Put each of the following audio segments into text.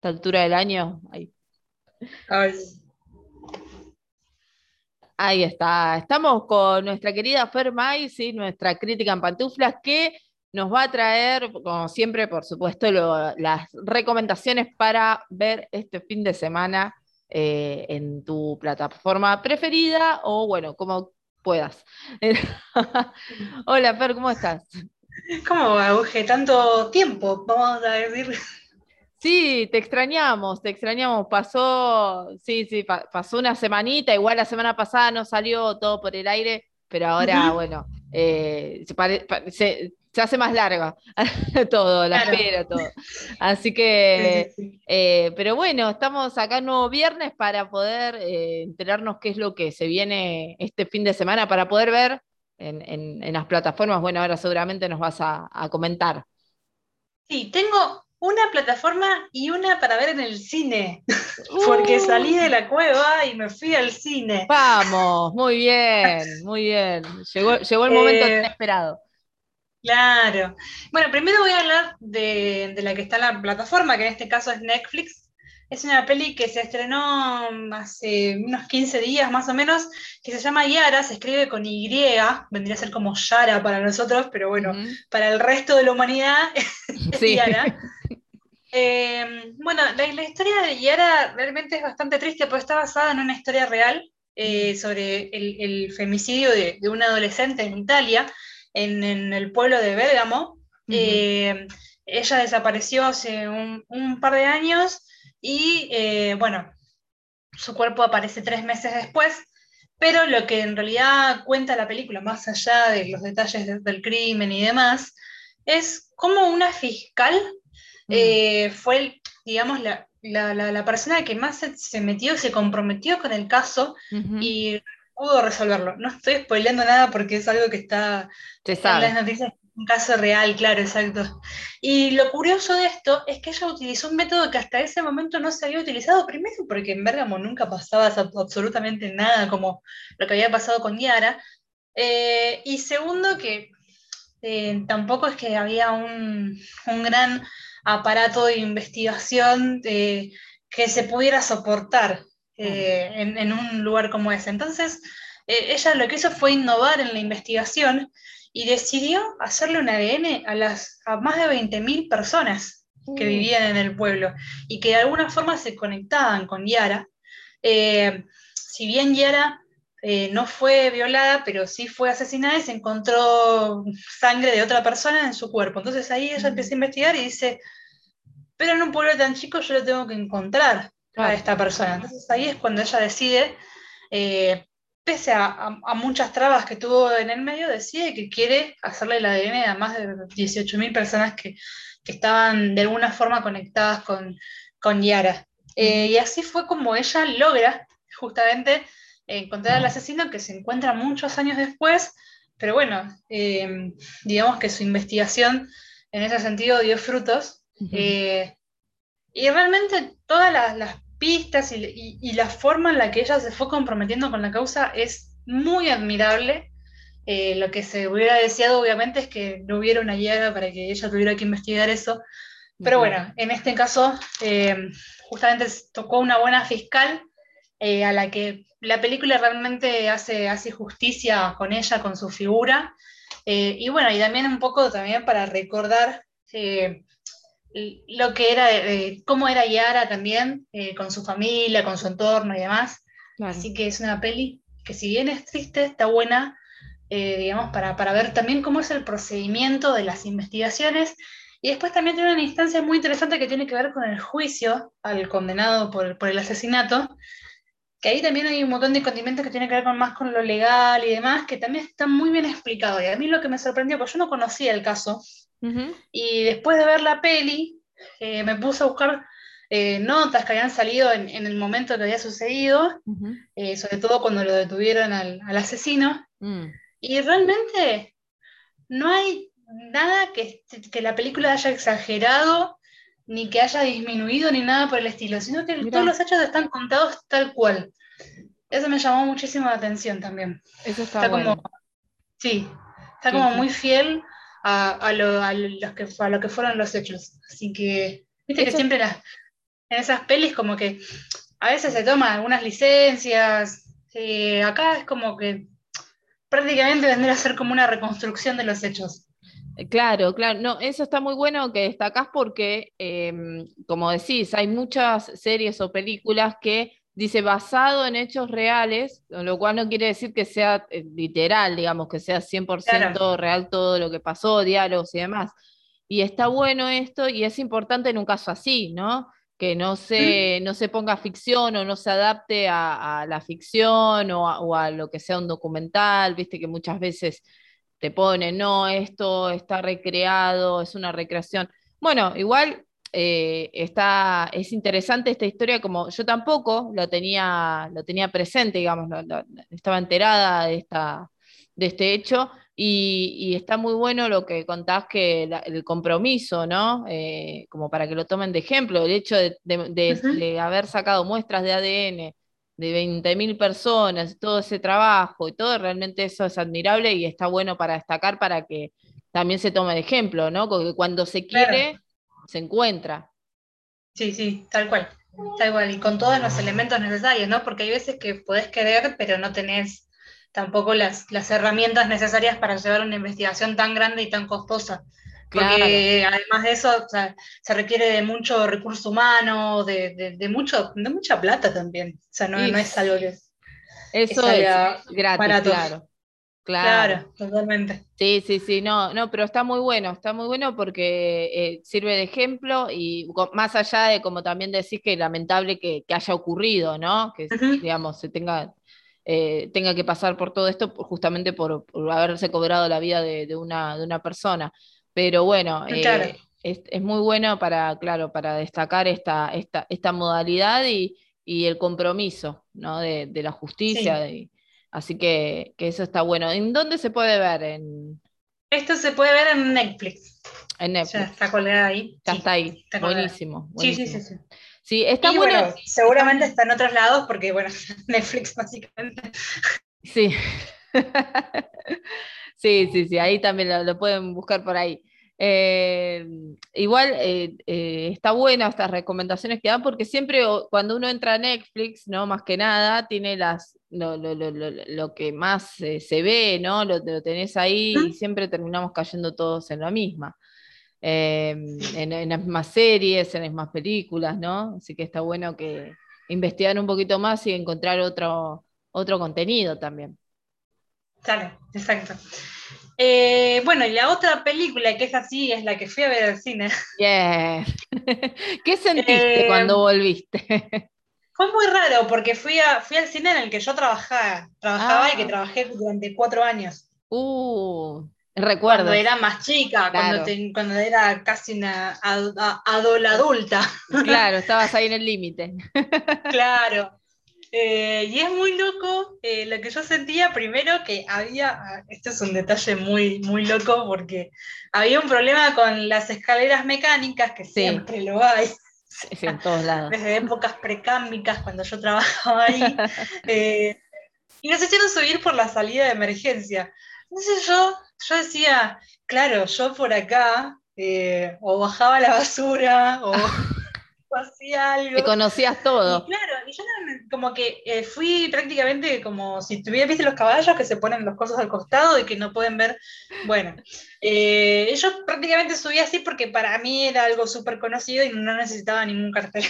esta altura del año. Ahí. Ahí está. Estamos con nuestra querida Fer y nuestra crítica en pantuflas, que nos va a traer, como siempre, por supuesto, las recomendaciones para ver este fin de semana eh, en tu plataforma preferida o, bueno, como puedas. Hola, Fer, ¿cómo estás? ¿Cómo va, Uge? Tanto tiempo, vamos a decir. Sí, te extrañamos, te extrañamos. Pasó, sí, sí, pasó una semanita, igual la semana pasada no salió todo por el aire, pero ahora, bueno, eh, se, se, hace más larga todo, la espera, todo. Así que, eh, pero bueno, estamos acá nuevo viernes para poder eh, enterarnos qué es lo que se viene este fin de semana, para poder ver en, las plataformas. Bueno, ahora seguramente nos vas a, a comentar. Sí, tengo una plataforma y una para ver en el cine, porque uh. salí de la cueva y me fui al cine. Vamos, muy bien, muy bien. Llegó, el momento eh, inesperado. Claro. Bueno, primero voy a hablar de, la que está en la plataforma, que en este caso es Netflix. Es una peli que se estrenó hace unos 15 días más o menos, que se llama Yara, se escribe con Y, vendría a ser como Yara para nosotros, pero bueno, para el resto de la humanidad es Yara. Eh, bueno, la, historia de Yara realmente es bastante triste porque está basada en una historia real eh, sobre el, femicidio de, una adolescente en Italia, en, el pueblo de Bérgamo. Eh, ella desapareció hace un, par de años y, bueno, su cuerpo aparece tres meses después. Pero lo que en realidad cuenta la película, más allá de los detalles del crimen y demás, es como una fiscal eh, fue, digamos, la, persona que más se, metió, se comprometió con el caso y pudo resolverlo. No estoy spoileando nada porque es algo que está en las noticias, un caso real, claro, exacto. Y lo curioso de esto es que ella utilizó un método que hasta ese momento no se había utilizado, primero porque en Bergamo nunca pasaba absolutamente nada como lo que había pasado con Yara, eh, y segundo que eh, tampoco es que había un, un gran aparato de investigación que se pudiera soportar eh, en, un lugar como ese. Entonces, eh, ella lo que hizo fue innovar en la investigación y decidió hacerle un ADN a, las, a más de 20.000 personas que vivían en el pueblo y que de alguna forma se conectaban con Yara. Eh, si bien Yara no fue violada, pero sí fue asesinada y se encontró sangre de otra persona en su cuerpo. Entonces ahí ella empieza a investigar y dice, pero en un pueblo tan chico yo lo tengo que encontrar a esta persona. Entonces ahí es cuando ella decide, eh, pese a, muchas trabas que tuvo en el medio, decide que quiere hacerle el ADN a más de 18.000 personas que, estaban de alguna forma conectadas con, con Yara. Eh, y así fue como ella logra justamente encontrar al asesino que se encuentra muchos años después, pero bueno, eh, digamos que su investigación en ese sentido dio frutos. Eh, y realmente todas las, pistas y, la forma en la que ella se fue comprometiendo con la causa es muy admirable. Eh, lo que se hubiera deseado, obviamente, es que no hubiera una llaga para que ella tuviera que investigar eso. Pero bueno, en este caso, justamente tocó una buena fiscal eh, a la que la película realmente hace, hace justicia con ella, con su figura. Eh, y bueno, y también un poco también para recordar eh, lo que era, cómo era Yara también, con su familia, con su entorno y demás. Así que es una peli que si bien es triste, está buena, digamos, para, para ver también cómo es el procedimiento de las investigaciones y después también tiene una instancia muy interesante que tiene que ver con el juicio al condenado por, por el asesinato, que ahí también hay un montón de condimentos que tienen que ver con, más con lo legal y demás, que también están muy bien explicados. Y a mí lo que me sorprendió, pues yo no conocía el caso, y después de ver la peli, eh, me puse a buscar eh, notas que habían salido en, el momento que había sucedido, eh, sobre todo cuando lo detuvieron al, asesino, mm. y realmente no hay nada que, que la película haya exagerado ni que haya disminuido ni nada por el estilo, sino que todos los hechos están contados tal cual. Eso me llamó muchísimo la atención también. Eso está, bueno. como, sí, está como muy fiel a, lo, los que, a lo que fueron los hechos. Así que, viste que siempre las, en esas pelis como que a veces se toman algunas licencias, eh, acá es como que prácticamente vendría a ser como una reconstrucción de los hechos. Eh, claro, claro, no, eso está muy bueno que destacás porque, em, como decís, hay muchas series o películas que dice basado en hechos reales, lo cual no quiere decir que sea eh, literal, digamos, que sea 100% real todo lo que pasó, diálogos y demás. Y está bueno esto y es importante en un caso así, ¿no? Que no se, no se ponga ficción o no se adapte a, la ficción o a, o a, lo que sea un documental, viste que muchas veces te ponen, no, esto está recreado, es una recreación. Bueno, igual eh, está, es interesante esta historia, como yo tampoco lo tenía, lo tenía presente, digamos, estaba enterada de, esta, de este hecho, y, está muy bueno lo que contás que el compromiso, ¿no? Eh, como para que lo tomen de ejemplo, el hecho de, haber sacado muestras de ADN de 20.000 personas, todo ese trabajo y todo, realmente eso es admirable y está bueno para destacar para que también se tome de ejemplo, ¿no? Porque cuando se quiere se encuentra. Sí, sí, tal cual. Tal cual, y con todos los elementos necesarios, ¿no? Porque hay veces que podés querer, pero no tenés tampoco las, las herramientas necesarias para llevar una investigación tan grande y tan costosa. Porque además de eso, se requiere de mucho recurso humano, de, de, mucho, de mucha plata también. O sea, no, no es algo que, eso es gratis, claro. Claro. totalmente. Sí, sí, sí, no, no, pero está muy bueno, está muy bueno porque eh, sirve de ejemplo y más allá de como también decís que lamentable que, haya ocurrido, ¿no? Que digamos se tenga, eh, tenga que pasar por todo esto justamente por, haberse cobrado la vida de, una, de una persona. Pero bueno, eh, es, muy bueno para, claro, para destacar esta, esta, esta modalidad y, el compromiso ¿no? de, la justicia. Así que, eso está bueno. ¿En dónde se puede ver? En... Esto se puede ver en Netflix. En Netflix. Ya está colgada ahí. Ya está ahí. buenísimo, Sí, sí, sí, sí. Sí, está bueno. seguramente está en otros lados porque, bueno, Netflix básicamente. Sí. sí, sí, sí, ahí también lo pueden buscar por ahí. Eh, igual eh, eh, está buena estas recomendaciones que dan porque siempre cuando uno entra a Netflix, ¿no? Más que nada, tiene las, lo, que más se ve, ¿no? Lo, tenés ahí y siempre terminamos cayendo todos en la misma. En, las mismas series, en las mismas películas, ¿no? Así que está bueno que investigar un poquito más y encontrar otro, otro contenido también. Claro, exacto. Eh, bueno, y la otra película que es así es la que fui a ver al cine. Yeah. ¿Qué sentiste eh, cuando volviste? Fue muy raro porque fui, a, fui al cine en el que yo trabajaba, trabajaba y que ah. trabajé durante cuatro años. Uh, recuerdo. Cuando era más chica, cuando, era casi una adulta. Claro, estabas ahí en el límite. Claro. Eh, y es muy loco eh, lo que yo sentía primero que había, ah, este es un detalle muy, muy loco porque había un problema con las escaleras mecánicas, que siempre lo hay. en todos lados. Desde épocas precámicas, cuando yo trabajaba ahí. Eh, y nos hicieron subir por la salida de emergencia. Entonces yo, yo decía, claro, yo por acá, o bajaba la basura, o hacía algo. Te conocías todo. claro, y yo como que eh, fui prácticamente como si tuviera, viste los caballos que se ponen los cosas al costado y que no pueden ver. Bueno, eh, yo prácticamente subí así porque para mí era algo súper conocido y no necesitaba ningún cartel.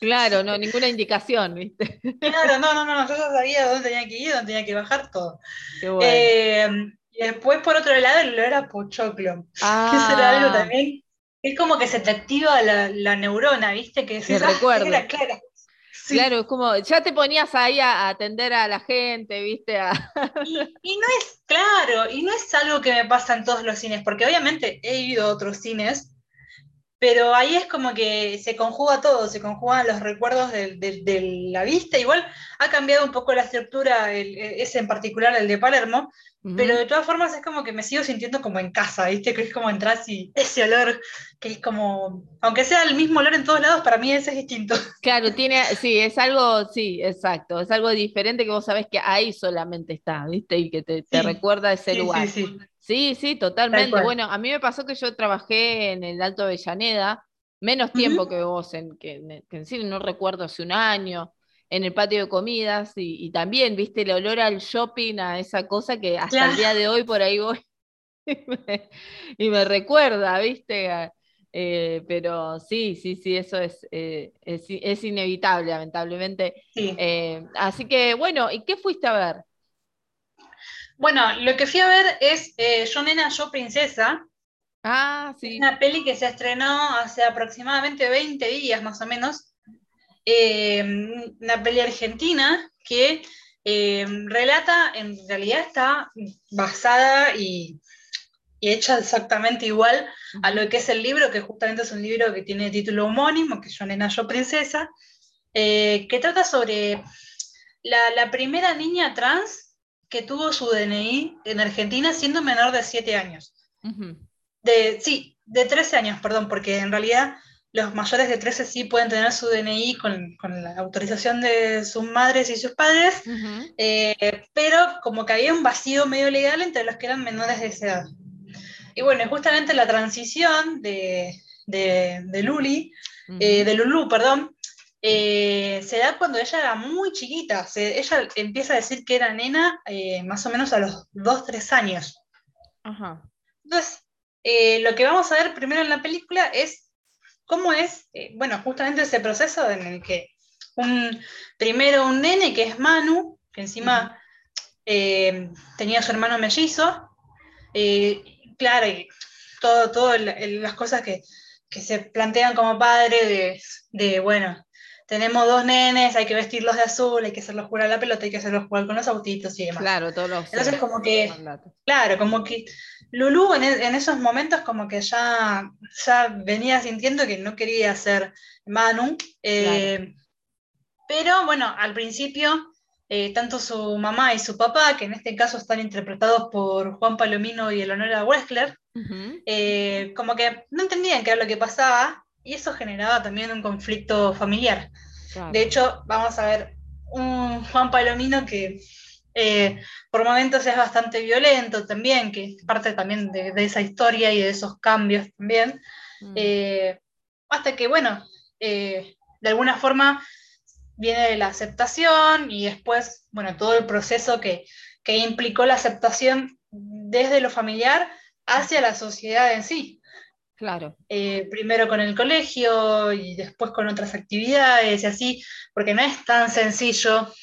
Claro, no, ninguna indicación, ¿viste? Claro, no, no, no, yo ya sabía dónde tenía que ir, dónde tenía que bajar todo. Eh, y después, por otro lado, el olor a pochoclo, ah. que será algo también es como que se te activa la, neurona, ¿viste? Que se recuerda. Claro. claro, es como, ya te ponías ahí a, atender a la gente, ¿viste? Y, no es, claro, y no es algo que me pasa en todos los cines, porque obviamente he ido a otros cines, pero ahí es como que se conjuga todo, se conjugan los recuerdos de, la vista. Igual ha cambiado un poco la estructura, ese en particular, el de Palermo, pero de todas formas es como que me sigo sintiendo como en casa, ¿viste? Que es como entrar y ese olor, que es como, aunque sea el mismo olor en todos lados, para mí ese es distinto. Claro, tiene, sí, es algo, sí, exacto, es algo diferente que vos sabés que ahí solamente está, ¿viste? Y que te, recuerda ese lugar. Sí, sí, sí, totalmente. Bueno, a mí me pasó que yo trabajé en el Alto Avellaneda menos tiempo que vos, en, que, en cine no recuerdo, hace un año, en el patio de comidas, y, también, viste, el olor al shopping, a esa cosa que hasta el día de hoy por ahí voy y me, recuerda, viste. Eh, pero sí, sí, sí, eso es, eh, es, inevitable, lamentablemente. Eh, así que, bueno, ¿y qué fuiste a ver? Bueno, lo que fui a ver es Yo Nena, Yo Princesa, Ah, sí. Una peli que se estrenó hace aproximadamente 20 días más o menos. Eh, una peli argentina que eh, relata, en realidad está basada y, hecha exactamente igual a lo que es el libro, que justamente es un libro que tiene título homónimo, que es Yo Nena, Yo Princesa, eh, que trata sobre la, primera niña trans que tuvo su DNI en Argentina siendo menor de 7 años. De, sí, de 13 años, perdón, porque en realidad los mayores de 13 sí pueden tener su DNI con, la autorización de sus madres y sus padres, eh, pero como que había un vacío medio legal entre los que eran menores de esa edad. Y bueno, justamente la transición de, de, Luli, eh, de Lulu, perdón, eh, se da cuando ella era muy chiquita. ella empieza a decir que era nena más o menos a los 2, 3 años. Ajá. Entonces, eh, lo que vamos a ver primero en la película es cómo es, eh, bueno, justamente ese proceso en el que un, primero un nene que es Manu, que encima eh, tenía su hermano mellizo, claro, y todas todo las cosas que, se plantean como padre de, bueno, tenemos dos nenes, hay que vestirlos de azul, hay que hacerlos jugar a la pelota, hay que hacerlos jugar con los autitos y demás. Claro, todos los. Entonces, como que. Claro, como que Lulu e, en, esos momentos como que ya, ya venía sintiendo que no quería ser Manu, eh, pero bueno, al principio eh, tanto su mamá y su papá, que en este caso están interpretados por Juan Palomino y Eleonora Wexler, eh, como que no entendían qué era lo que pasaba y eso generaba también un conflicto familiar. De hecho, vamos a ver un Juan Palomino que eh, por momentos es bastante violento también, que es parte también de, esa historia y de esos cambios también. Mm. Eh, hasta que, bueno, eh, de alguna forma viene la aceptación y después, bueno, todo el proceso que, que implicó la aceptación desde lo familiar hacia la sociedad en sí. Claro. primero con el colegio y después con otras actividades y así, porque no es tan sencillo. O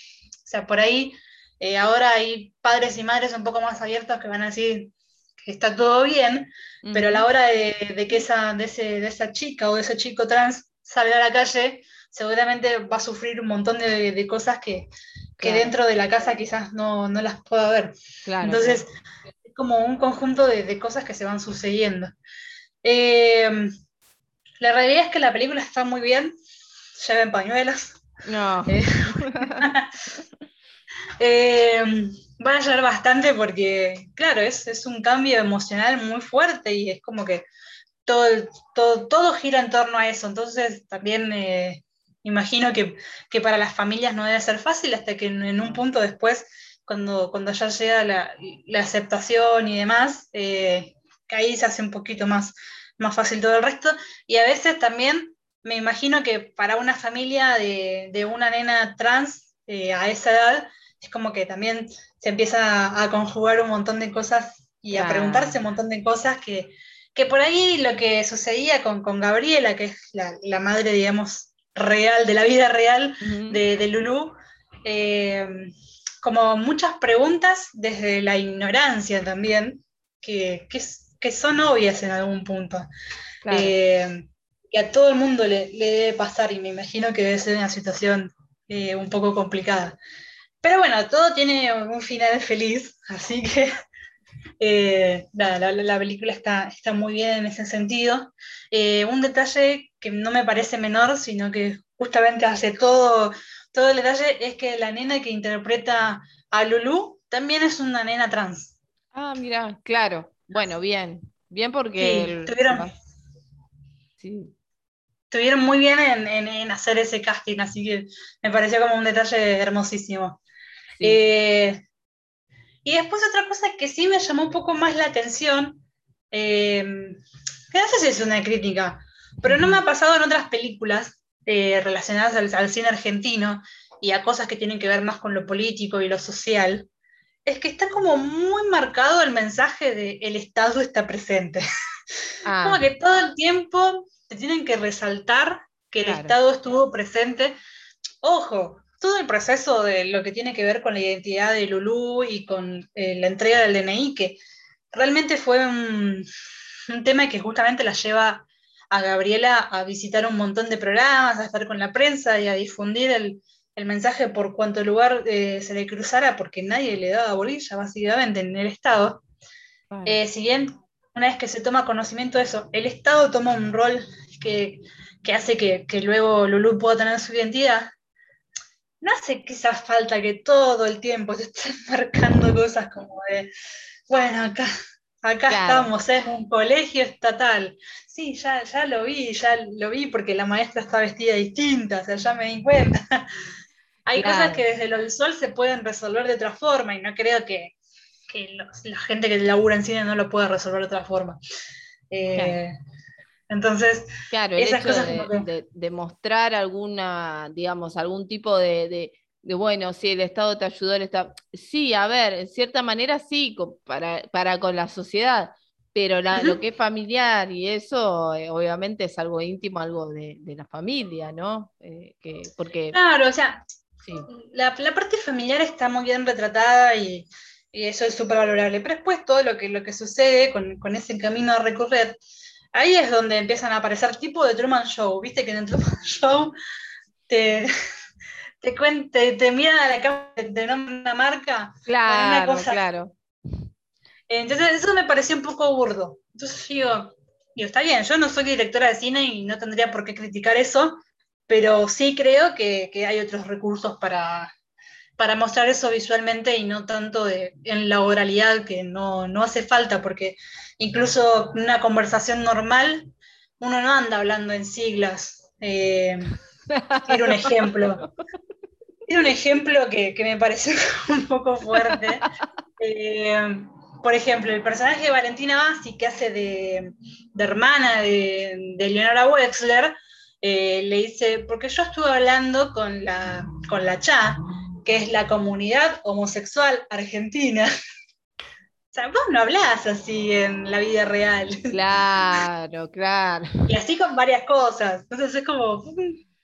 sea, por ahí eh, ahora hay padres y madres un poco más abiertos que van a decir que está todo bien, pero a la hora de, que esa, de, esa chica o de ese chico trans salga a la calle, seguramente va a sufrir un montón de, cosas que, dentro de la casa quizás no, las pueda ver. Entonces, es como un conjunto de, cosas que se van sucediendo. Eh, la realidad es que la película está muy bien, lleven pañuelos. No. Eh, Eh, van a llorar bastante porque, claro, es, es, un cambio emocional muy fuerte y es como que todo, todo, todo gira en torno a eso. Entonces, también eh, imagino que, para las familias no debe ser fácil hasta que en, un punto después, cuando, cuando ya llega la, aceptación y demás, eh, que ahí se hace un poquito más, más fácil todo el resto. Y a veces también me imagino que para una familia de, de una nena trans a esa edad, es como que también se empieza a, conjugar un montón de cosas y a preguntarse un montón de cosas que, por ahí lo que sucedía con, Gabriela, que es la, madre, digamos, real, de la vida real de, de, Lulú, eh, como muchas preguntas desde la ignorancia también, que, que, son obvias en algún punto. Eh, que a todo el mundo le, debe pasar y me imagino que debe ser una situación eh, un poco complicada. Pero bueno, todo tiene un final feliz, así que eh, la, película está, está muy bien en ese sentido. Eh, un detalle que no me parece menor, sino que justamente hace todo, todo el detalle, es que la nena que interpreta a Lulu también es una nena trans. Ah, mira, claro. Bueno, bien. Bien porque... Sí, estuvieron muy bien en, en, hacer ese casting, así que me pareció como un detalle hermosísimo. Eh, y después otra cosa que sí me llamó un poco más la atención, eh, que no sé si es una crítica, Pero no me ha pasado en otras películas eh, relacionadas al, cine argentino y a cosas que tienen que ver más con lo político y lo social. Es que está como muy marcado el mensaje de el Estado está presente. Ah. Como que todo el tiempo te tienen que resaltar que el Estado estuvo presente. Ojo, todo el proceso de lo que tiene que ver con la identidad de Lulú y con eh, la entrega del DNI, que realmente fue un, tema que justamente la lleva a Gabriela a visitar un montón de programas, a estar con la prensa y a difundir el, mensaje por cuanto lugar eh, se le cruzara, porque nadie le daba bolilla básicamente en el Estado. Eh, si bien una vez que se toma conocimiento de eso, el Estado toma un rol que, hace que, que, luego Lulú pueda tener su identidad, no hace quizás falta que todo el tiempo te estén marcando cosas como de, bueno, acá, acá estamos, es un colegio estatal. Sí, ya, ya lo vi, ya lo vi porque la maestra está vestida distinta, o sea, ya me di cuenta. Hay cosas que desde lo sol se pueden resolver de otra forma y no creo que, la gente que labura en cine no lo pueda resolver de otra forma. Eh, entonces, claro, el hecho de, mostrar alguna, digamos, algún tipo de, bueno, si el Estado te ayudó, el Estado. Sí, a ver, en cierta manera sí, para, para con la sociedad, pero lo que es familiar y eso, eh, obviamente es algo íntimo, algo de, la familia, ¿no? Eh, que, porque, claro, o sea, la, parte familiar está muy bien retratada y, eso es súper valorable, pero después todo lo que, lo que sucede con, con ese camino a recorrer ahí es donde empiezan a aparecer tipo de Truman Show, viste que en el Truman Show te, te, cuente, te miran a la cámara, te nombran una marca. Claro, claro. Entonces eso me pareció un poco burdo. Entonces digo, digo, está bien, yo no soy directora de cine y no tendría por qué criticar eso, pero sí creo que, que hay otros recursos para, para mostrar eso visualmente y no tanto en la oralidad, que no, hace falta, porque incluso una conversación normal uno no anda hablando en siglas. Eh, era un ejemplo. Era un ejemplo que, me pareció un poco fuerte. Eh, por ejemplo, el personaje de Valentina Bassi, que hace de, hermana de, de, Leonora Wexler, eh, le dice, porque yo estuve hablando con la, con la Cha, que es la comunidad homosexual argentina. O sea, vos no hablás así en la vida real. Claro, claro. Y así con varias cosas. Entonces es como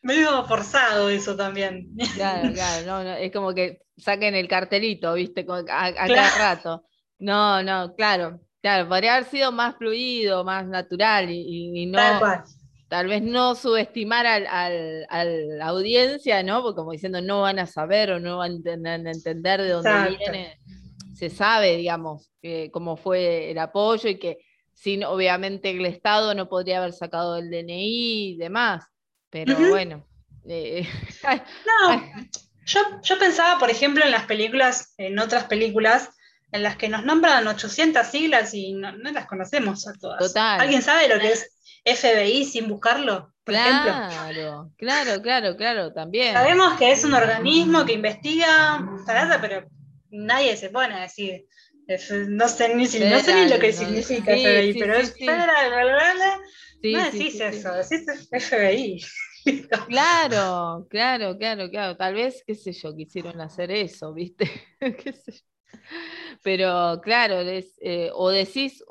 medio forzado eso también. Claro, claro. es como que saquen el cartelito, ¿viste? A, cada rato. No, no, claro. Claro, podría haber sido más fluido, más natural y, no tal vez no subestimar al, a la audiencia, ¿no? Porque como diciendo, no van a saber o no van a entender de dónde viene. Se sabe, digamos, cómo fue el apoyo y que sin, obviamente, el Estado no podría haber sacado el DNI y demás. Pero bueno. Eh, no, yo, yo pensaba, por ejemplo, en las películas, en otras películas, en las que nos nombran 800 siglas y no, no las conocemos a todas. Total. ¿Alguien sabe lo que es FBI sin buscarlo, por claro, Claro, claro, claro, también. Sabemos que es un organismo que investiga, pero nadie se pone a decir, no sé ni, si, no sé ni lo que significa FBI, pero es federal, no decís eso, decís FBI. Claro, claro, claro, claro. Tal vez, qué sé yo, quisieron hacer eso, ¿viste? ¿Qué sé yo? Pero claro, eh, o decís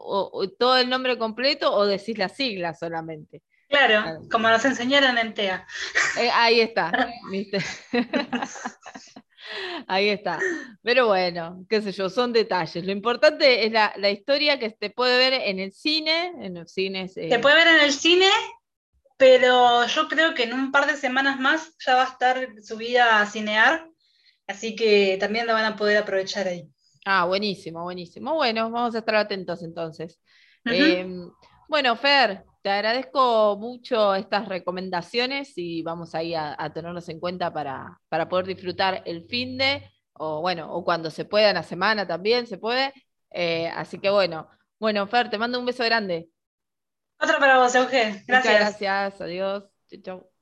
todo el nombre completo o decís la sigla solamente. Claro, como nos enseñaron en TEA. Eh, ahí está, ¿viste? Ahí está. Pero bueno, qué sé yo, son detalles. Lo importante es la, historia que se puede ver en el cine, en los cines. Eh. Se puede ver en el cine, pero yo creo que en un par de semanas más ya va a estar subida a Cinear, así que también lo van a poder aprovechar ahí. Ah, buenísimo, buenísimo. Bueno, vamos a estar atentos entonces. Em, bueno, Fer, te agradezco mucho estas recomendaciones y vamos ahí a, tenerlos en cuenta para, poder disfrutar el fin de, o bueno, o cuando se pueda, en la semana también se puede. Eh, así que bueno, bueno, Fer, te mando un beso grande. Otro para vos, Euge. Gracias. gracias, adiós. Chau, chau.